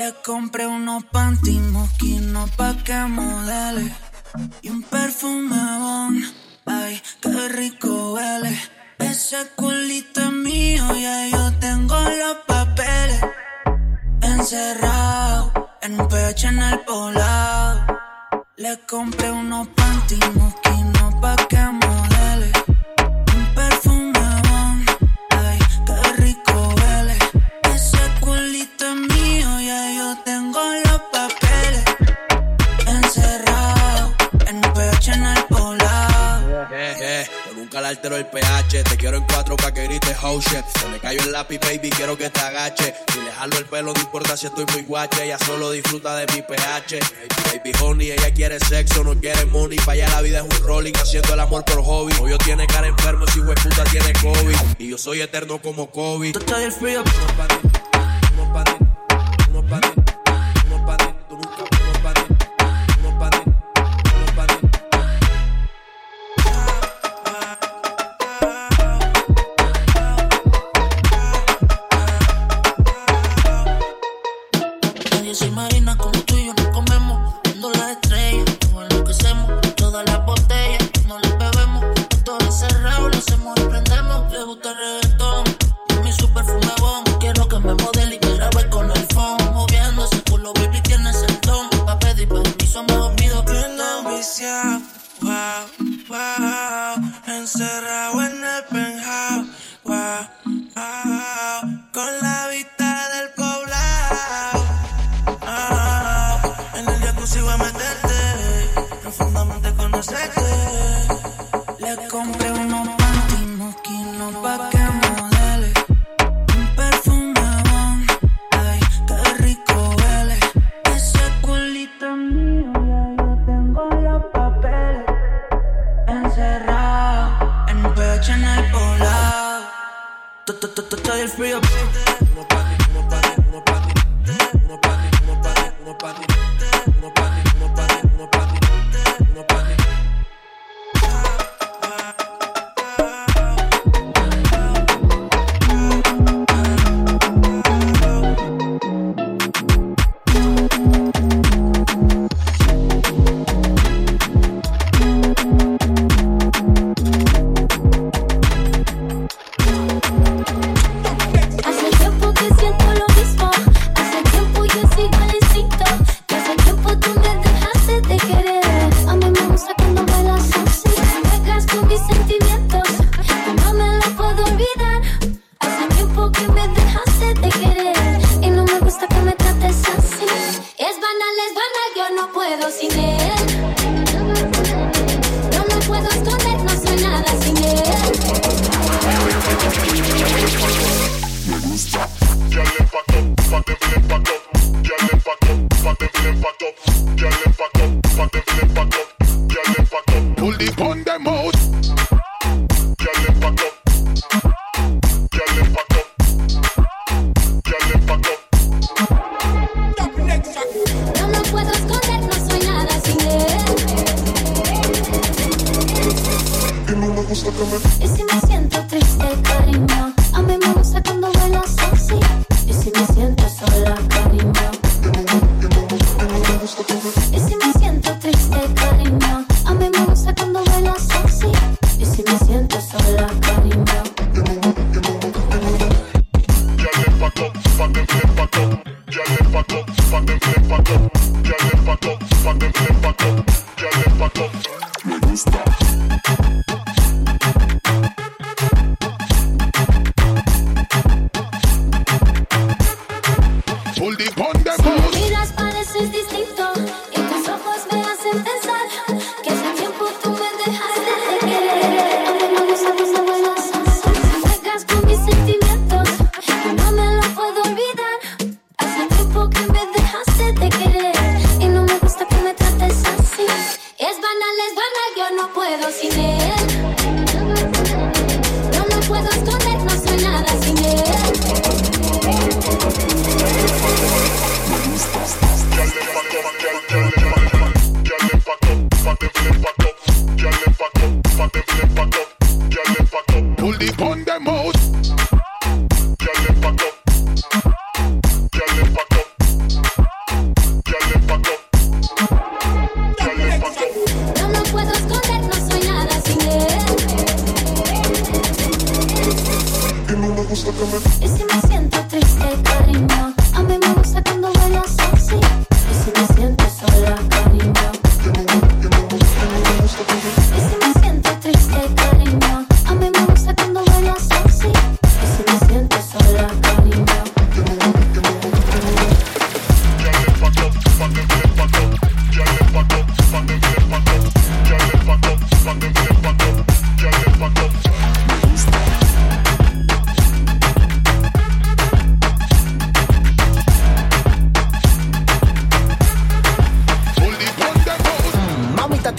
Le compré unos panty moquinos pa' que modele y un perfume bon. Ay, qué rico huele. Ese culito es mío, ya yo tengo los papeles. Encerrado en un pecho en el poblado. Le compré unos panty moquinos pa' que modele. Un perfume el pH. Te quiero en cuatro pa' que grites oh shit. Se me cayó el lápiz, baby, quiero que te agache. Si le jalo el pelo, no importa si estoy muy guache. Ella solo disfruta de mi pH. Baby, honey, ella quiere sexo, no quiere money. Pa' allá la vida es un rolling, haciendo el amor por hobby. Hoy yo tiene cara enfermo, si we puta tiene COVID. Y yo soy eterno como COVID. Tú estás el frío, no pa' no.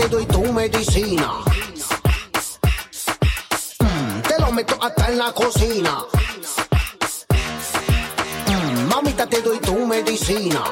te doy tu medicina. Mm, te lo meto hasta en la cocina. Mm, mamita, te doy tu medicina.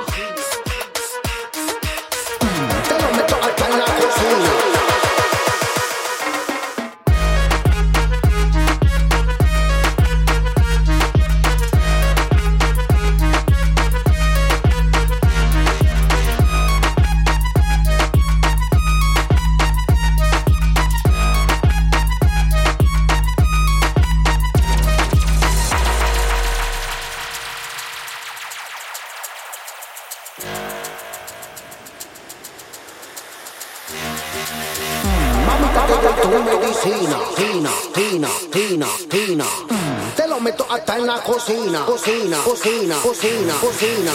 hasta en la cocina. Cocina, cocina, cocina, cocina.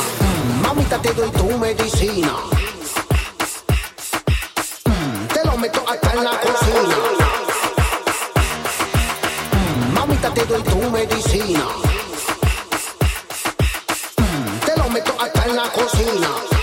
Mamita, te doy tu medicina. Te lo meto hasta en la cocina. Mamita, te doy tu medicina. Te lo meto hasta en la cocina.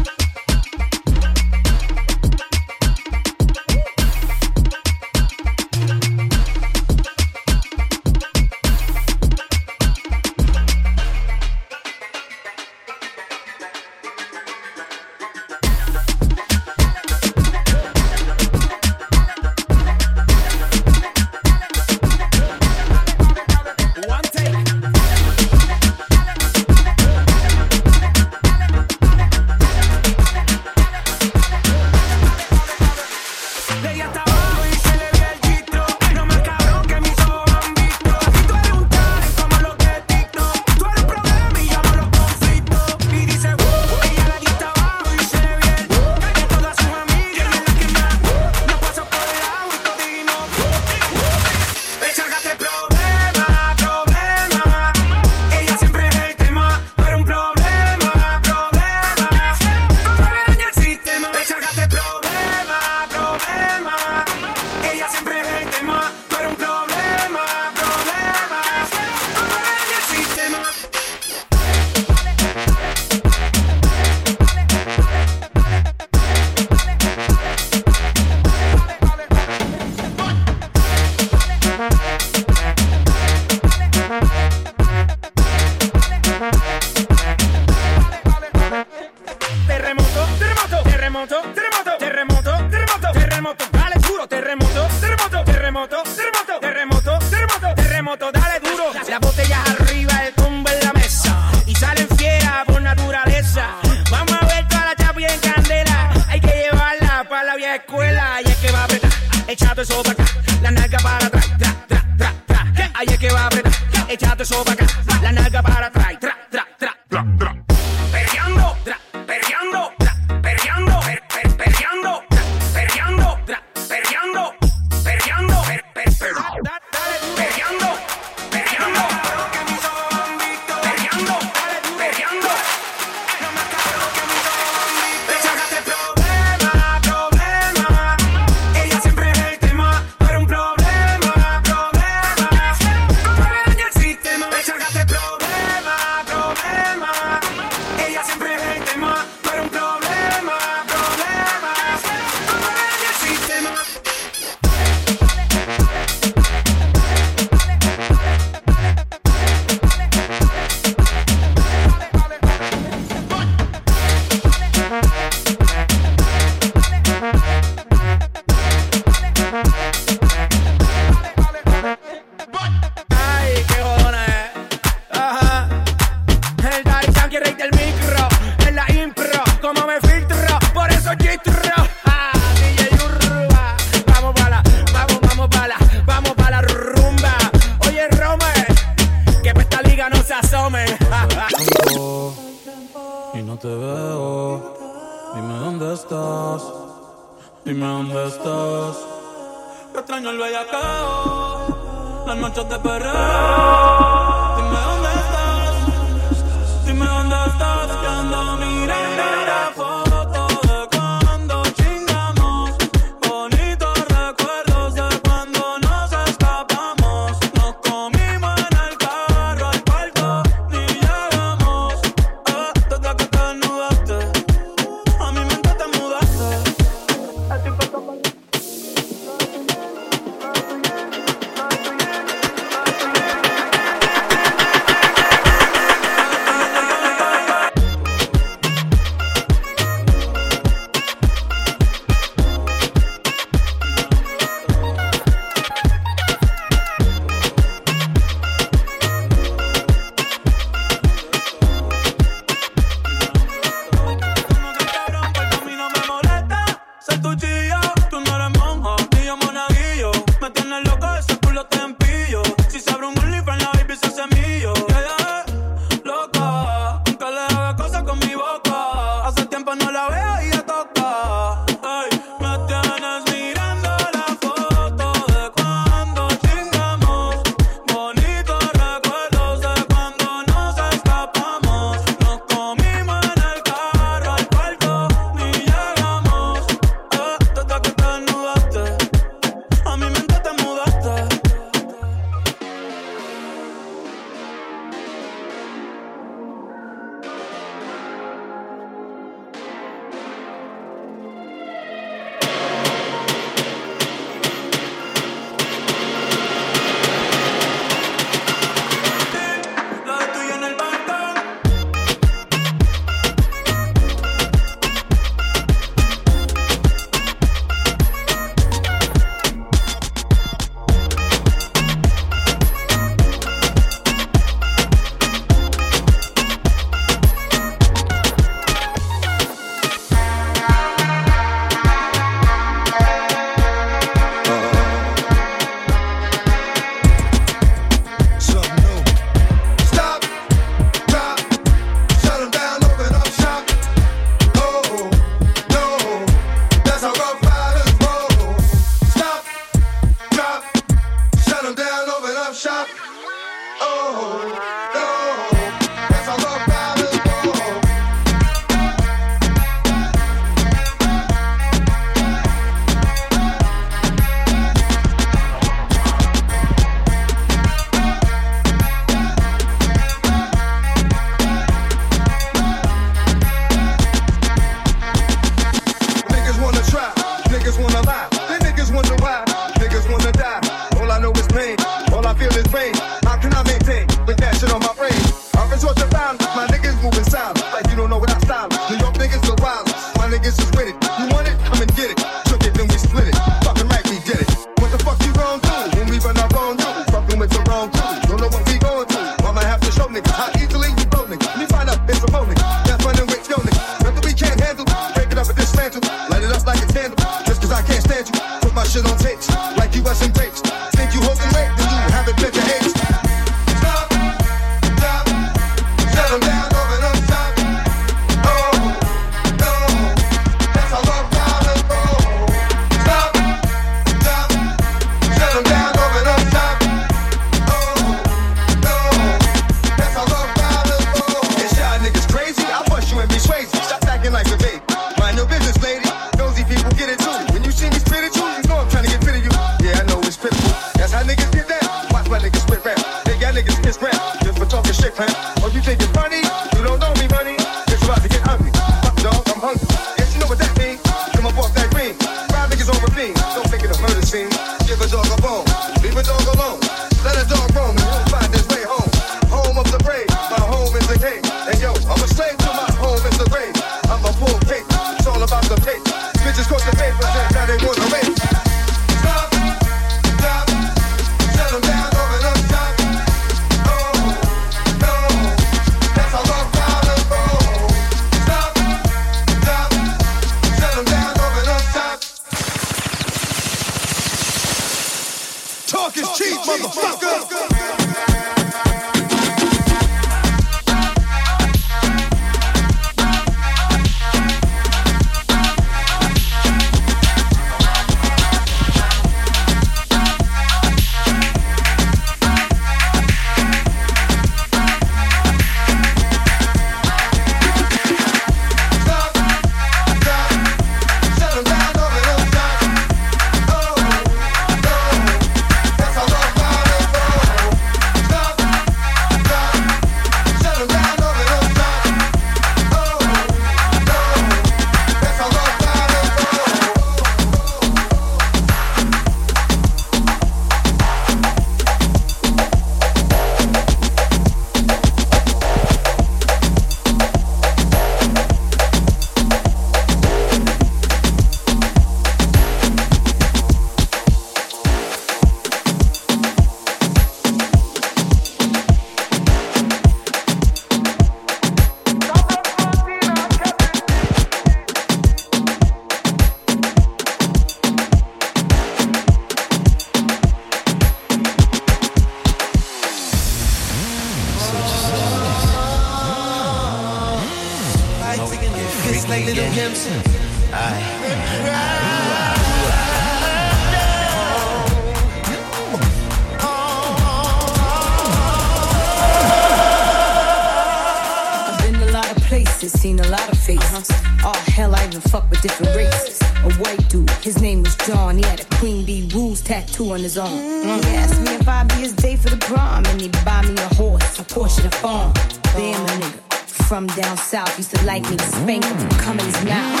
on his own. Mm. He asked me if I'd be his date for the prom, and he'd buy me a horse, a Porsche, and a farm. Damn, a nigga from down south used to like me to spank him, come in his mouth.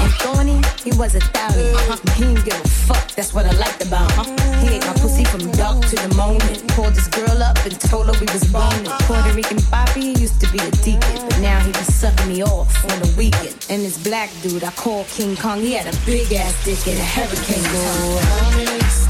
And Thorny, he was a 1000 uh-huh. He didn't give a fuck, that's what I liked about him. Uh-huh. He ate my pussy from dark to the moment. Pulled this girl up and told her we was boning. Uh-huh. Puerto Rican Bobby, used to be a deacon, but now he be sucking me off on the weekend. And this black dude I call King Kong, he had a big ass dick and a hurricane. Girl.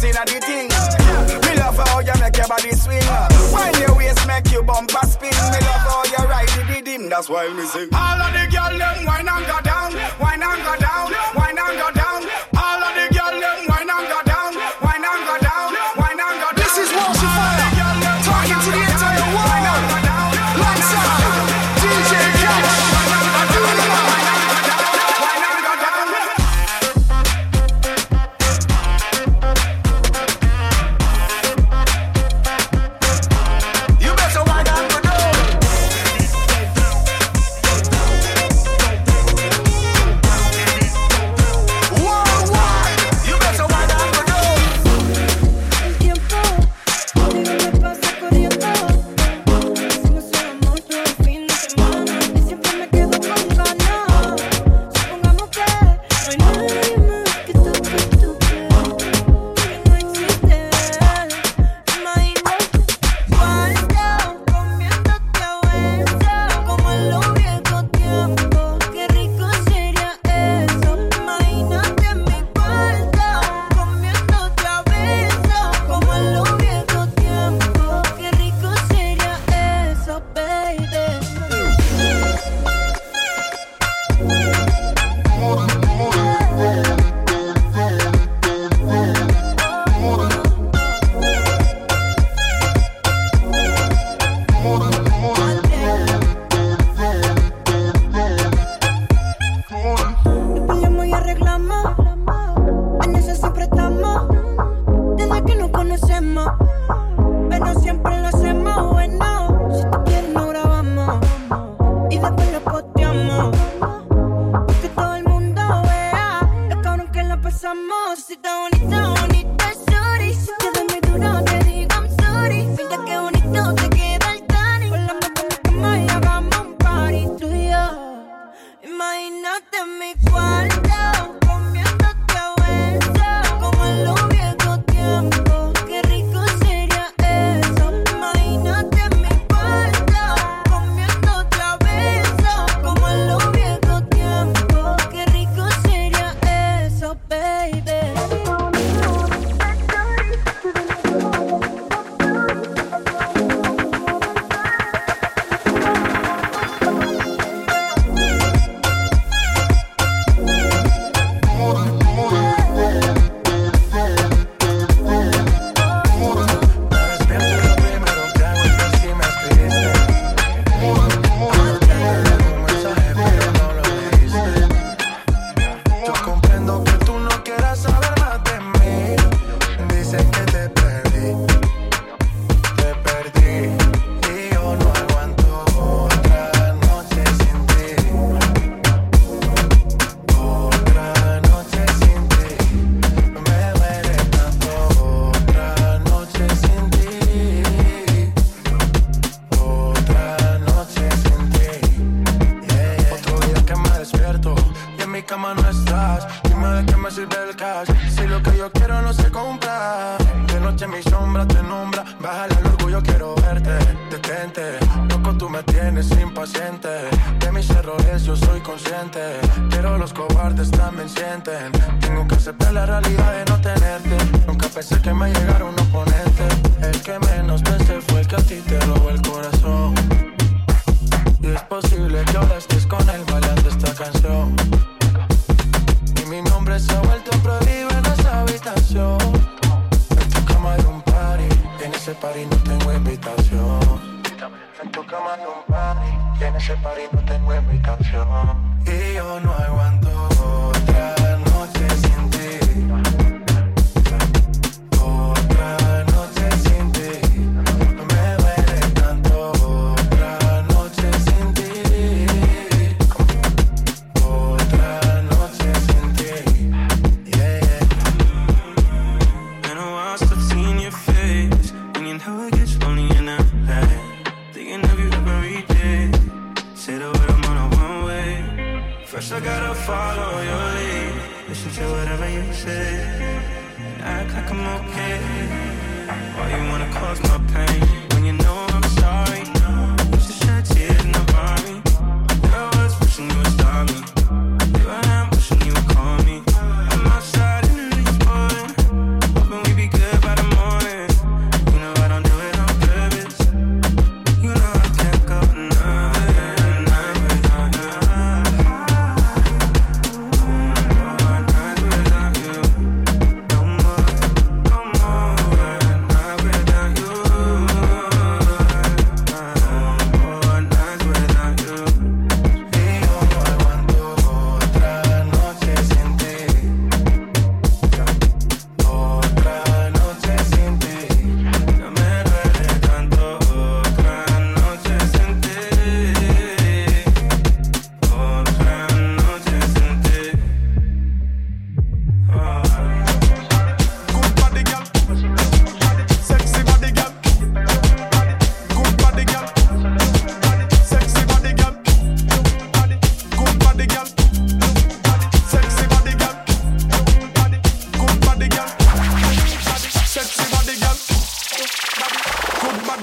dance in the things. Me love how you make your body swing. When your waist make you bumper spin. Me love how you ride the dim. That's why me sing. All of the girls them wine and go down, wine and go down, wine and go down.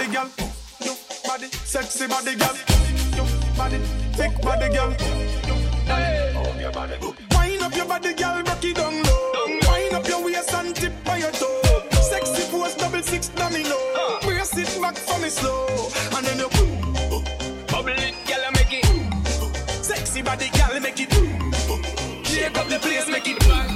body girl, body sexy body girl, body thick body girl. Hey. Oh. Wind up your body girl, rock it down low. Wind up your waist and tip by your toe. Sexy pose, double six domino. Brace it back for me slow, and then you boom, bubble it, girl, make it. Sexy body girl, make it. Boom. Shake up the place, make it. Boom.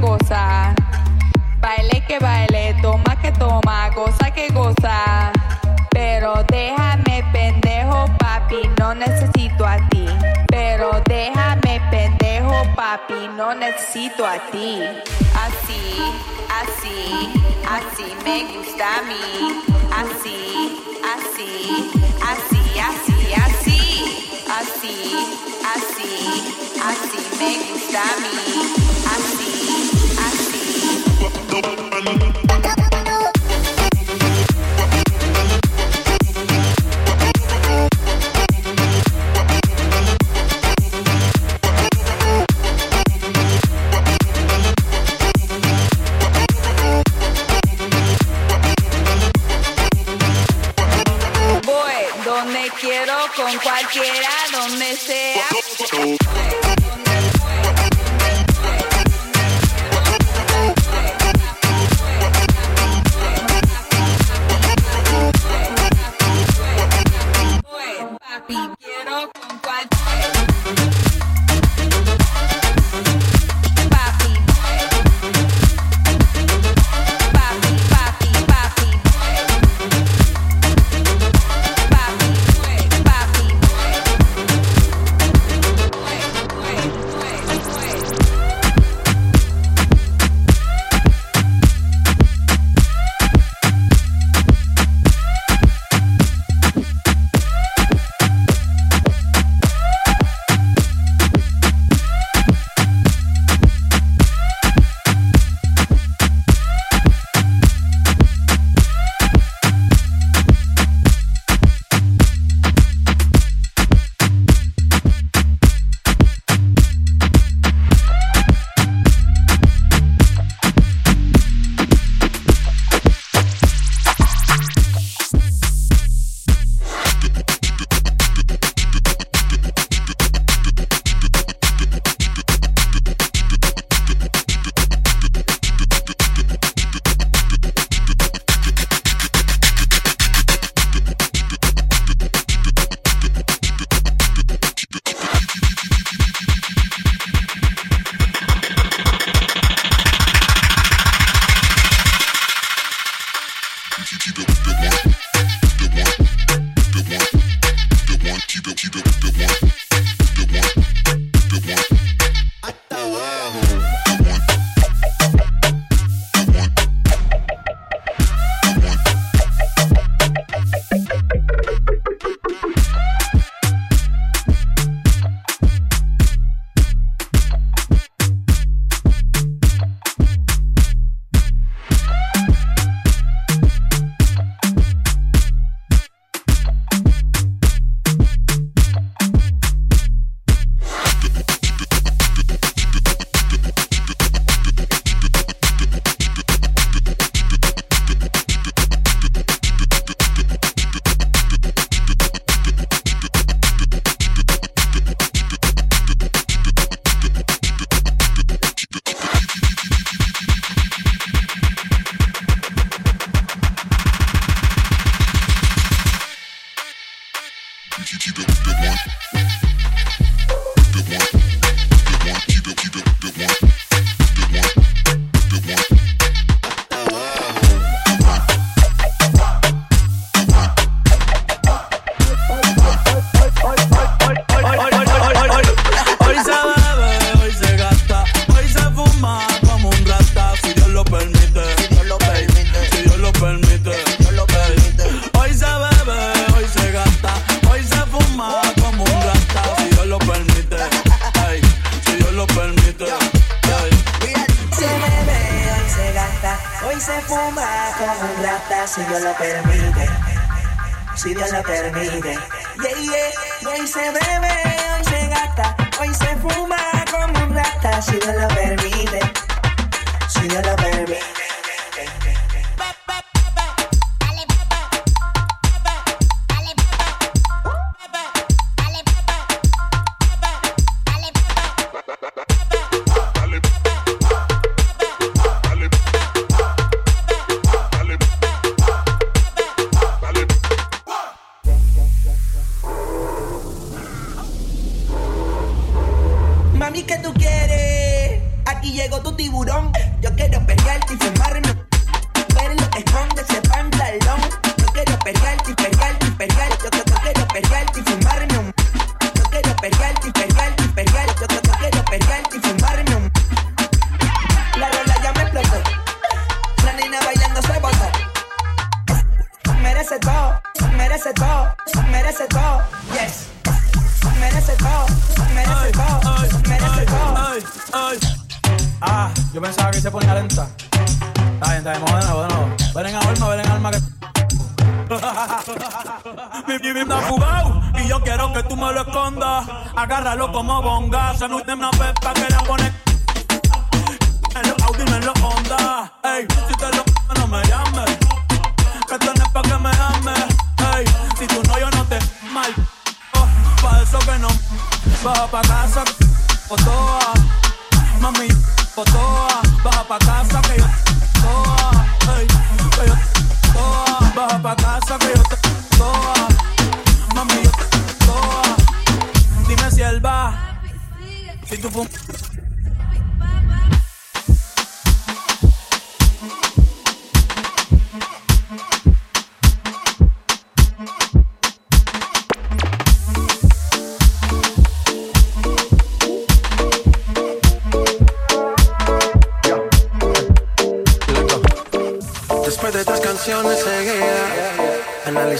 goza. Baile que baile, toma que toma, goza que goza. Pero déjame pendejo, papi, no necesito a ti. Pero déjame pendejo, papi, no necesito a ti. Así, así, así me gusta a mí. Así, así, así, así, así. Así, así, así me gusta a mí. Así. Donde Quiero con cualquiera.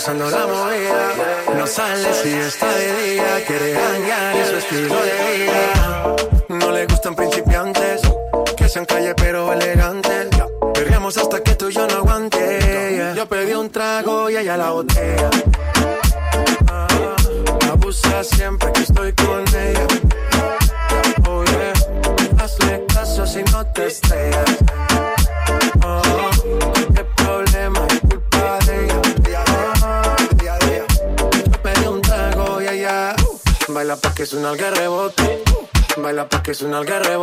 la movida. No sale si está de día, quiere dañar su estilo de vida. No le gustan principiantes, que sean calle pero elegantes. Perriamos hasta que tú y yo no aguante. Yo pedí un trago y ella la botella. Ah, abusa siempre que es un algarrebo.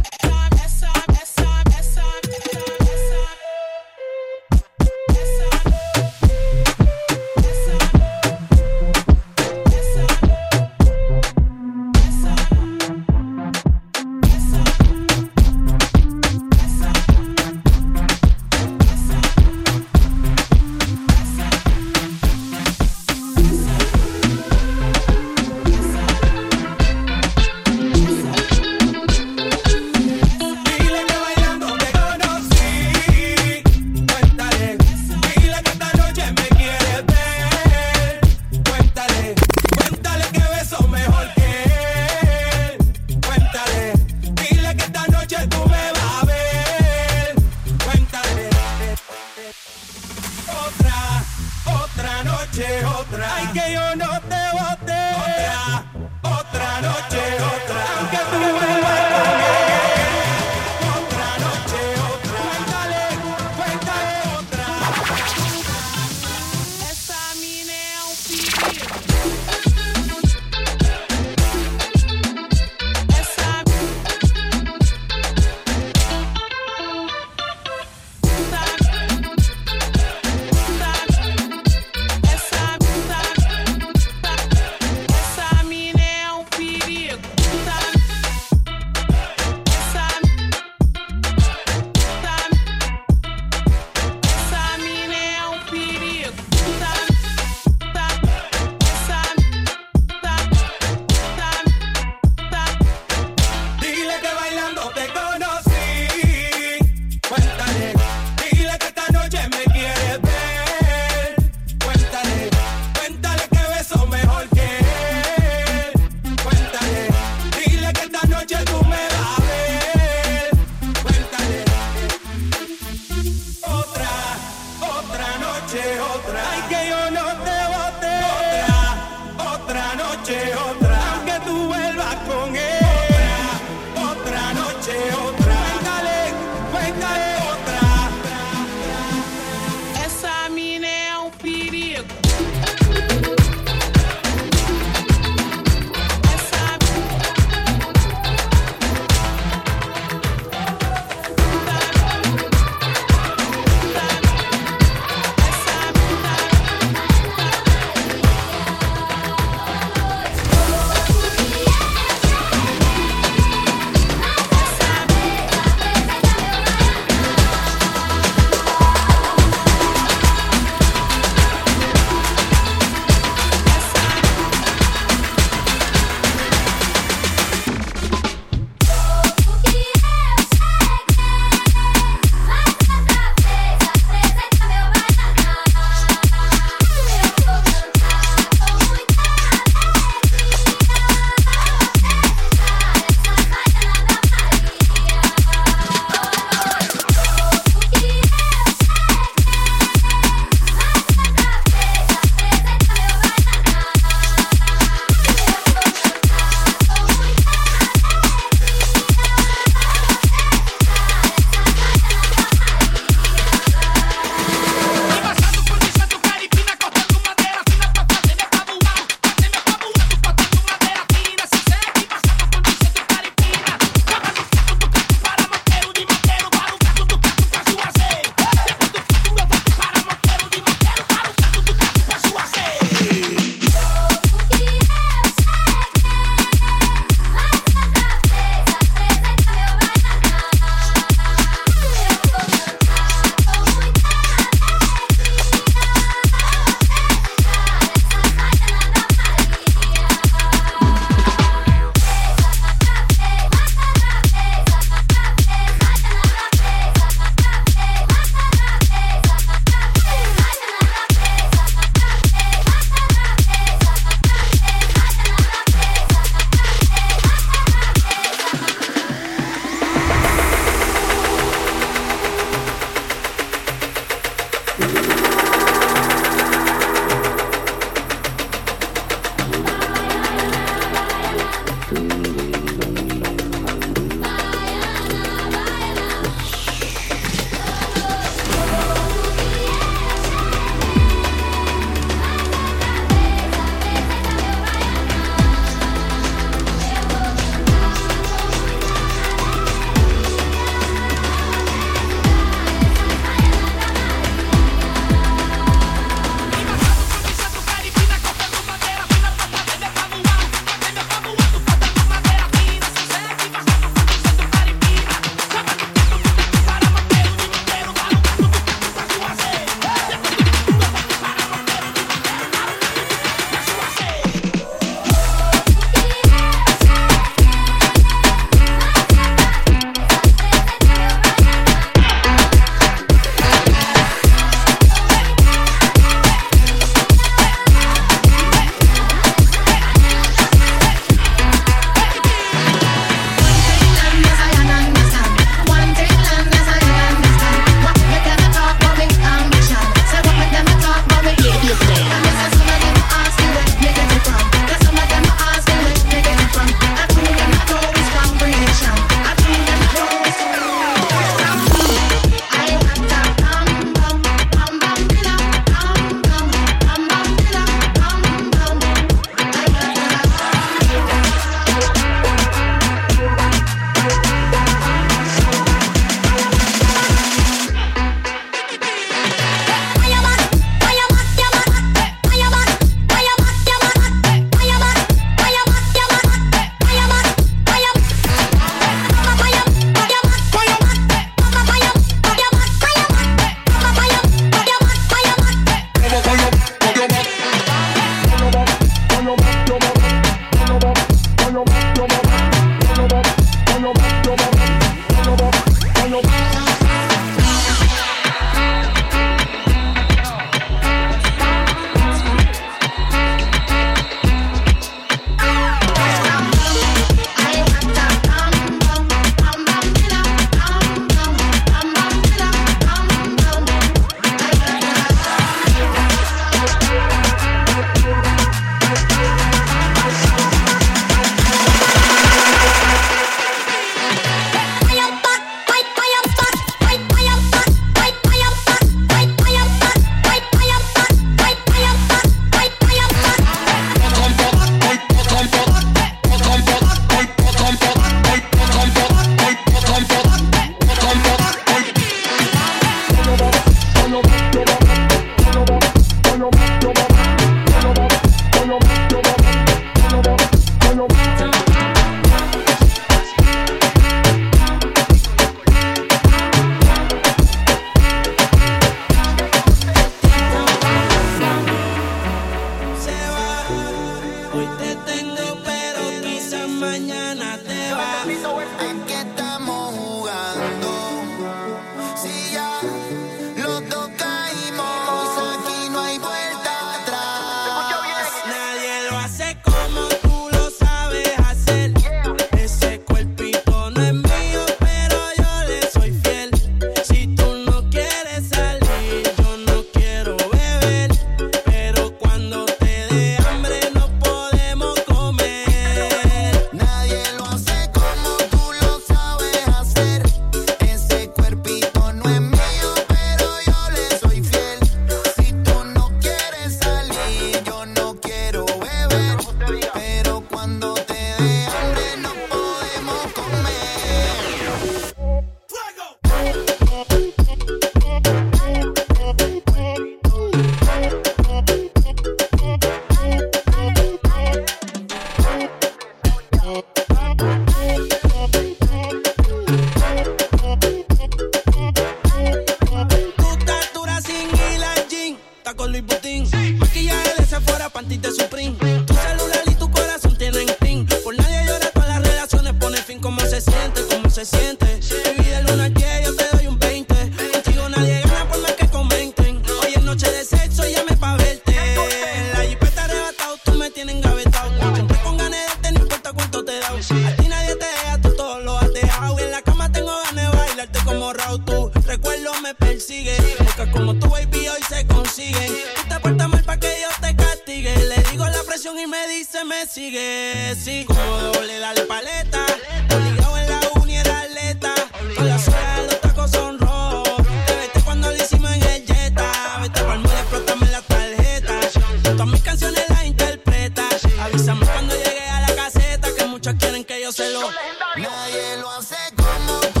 Nadie lo hace como tú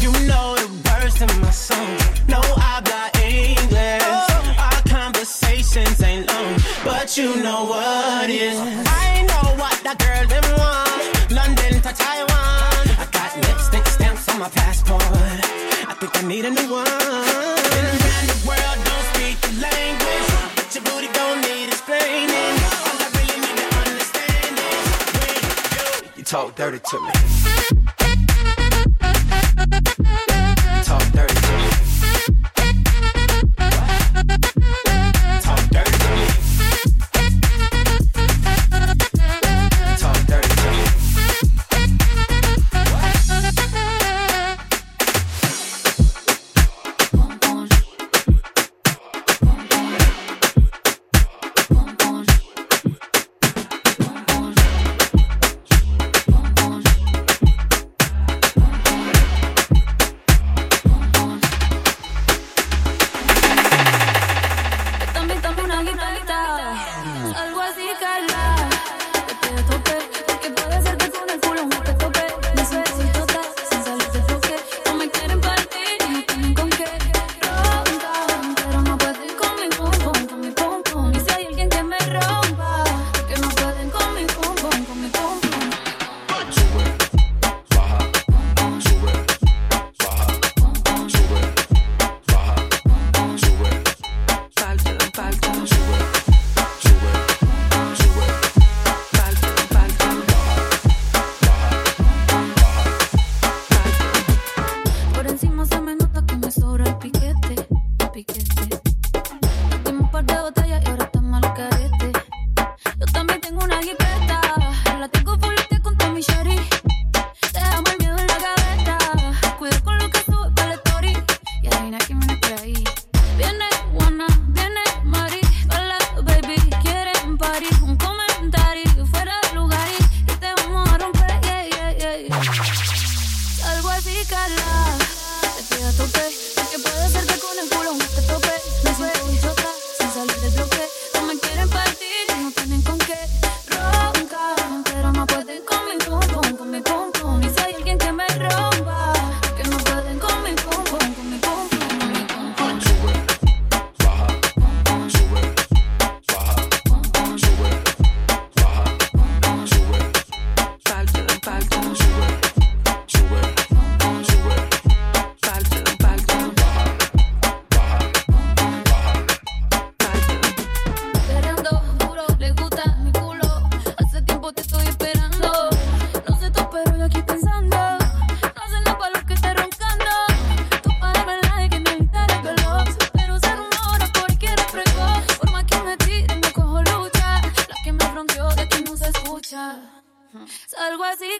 You know the words in my soul. No, I English. Our conversations ain't long, but you know what is. I know what that girl them want. London to Taiwan. I got lipstick stamps on my passport. I think I need a new one. The world, don't speak the language, but your booty don't need explaining. I really need to understand you talk dirty to me.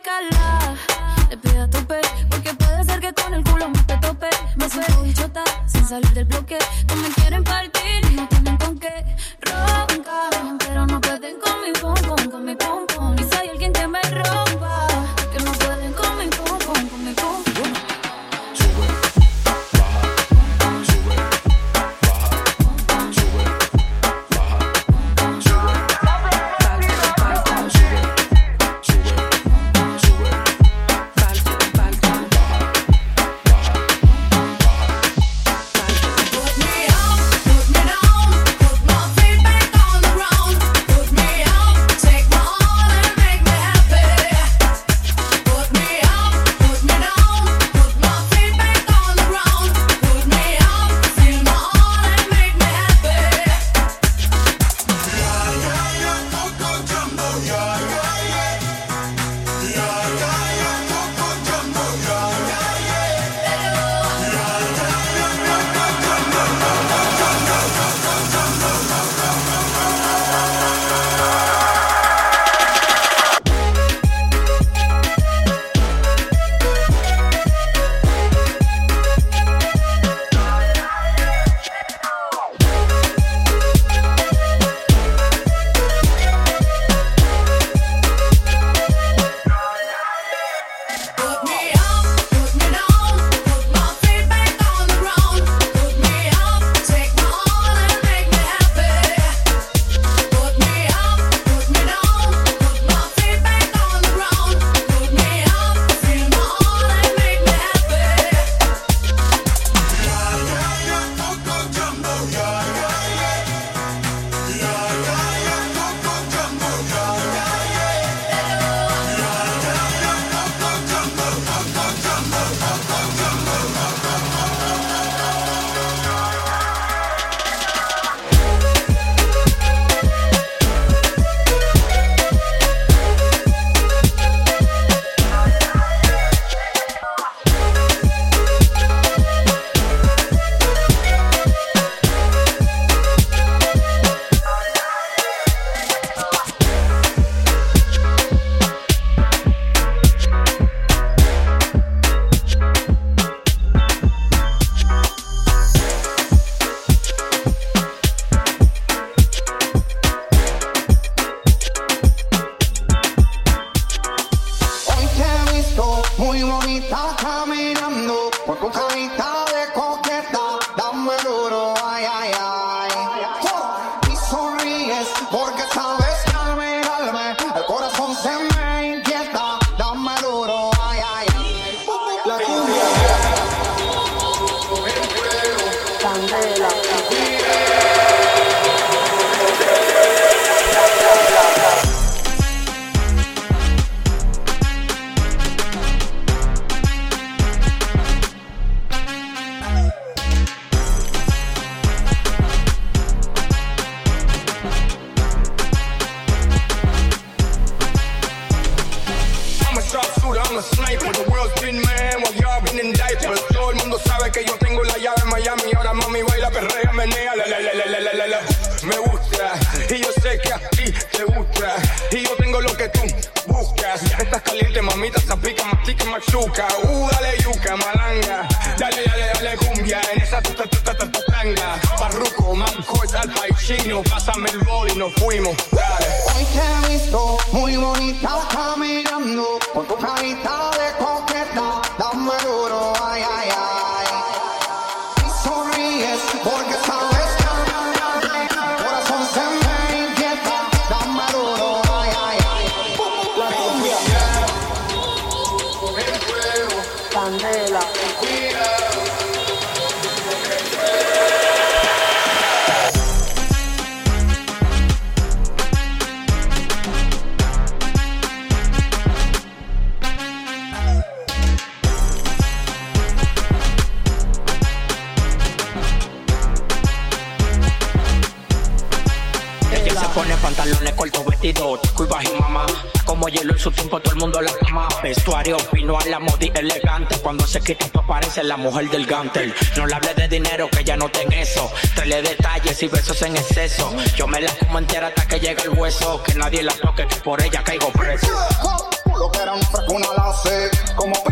explicarla. Le pido a tope, porque puede ser que con el culo me te tope. Me suelo chota, sin salir del bloque. No me quieren partir, no tienen sé que tú pareces la mujer del gantel. No le hables de dinero que ya no ten eso. Trele detalles y besos en exceso. Yo me la como entera hasta que llega el hueso. Que nadie la toque, que por ella caigo preso. Como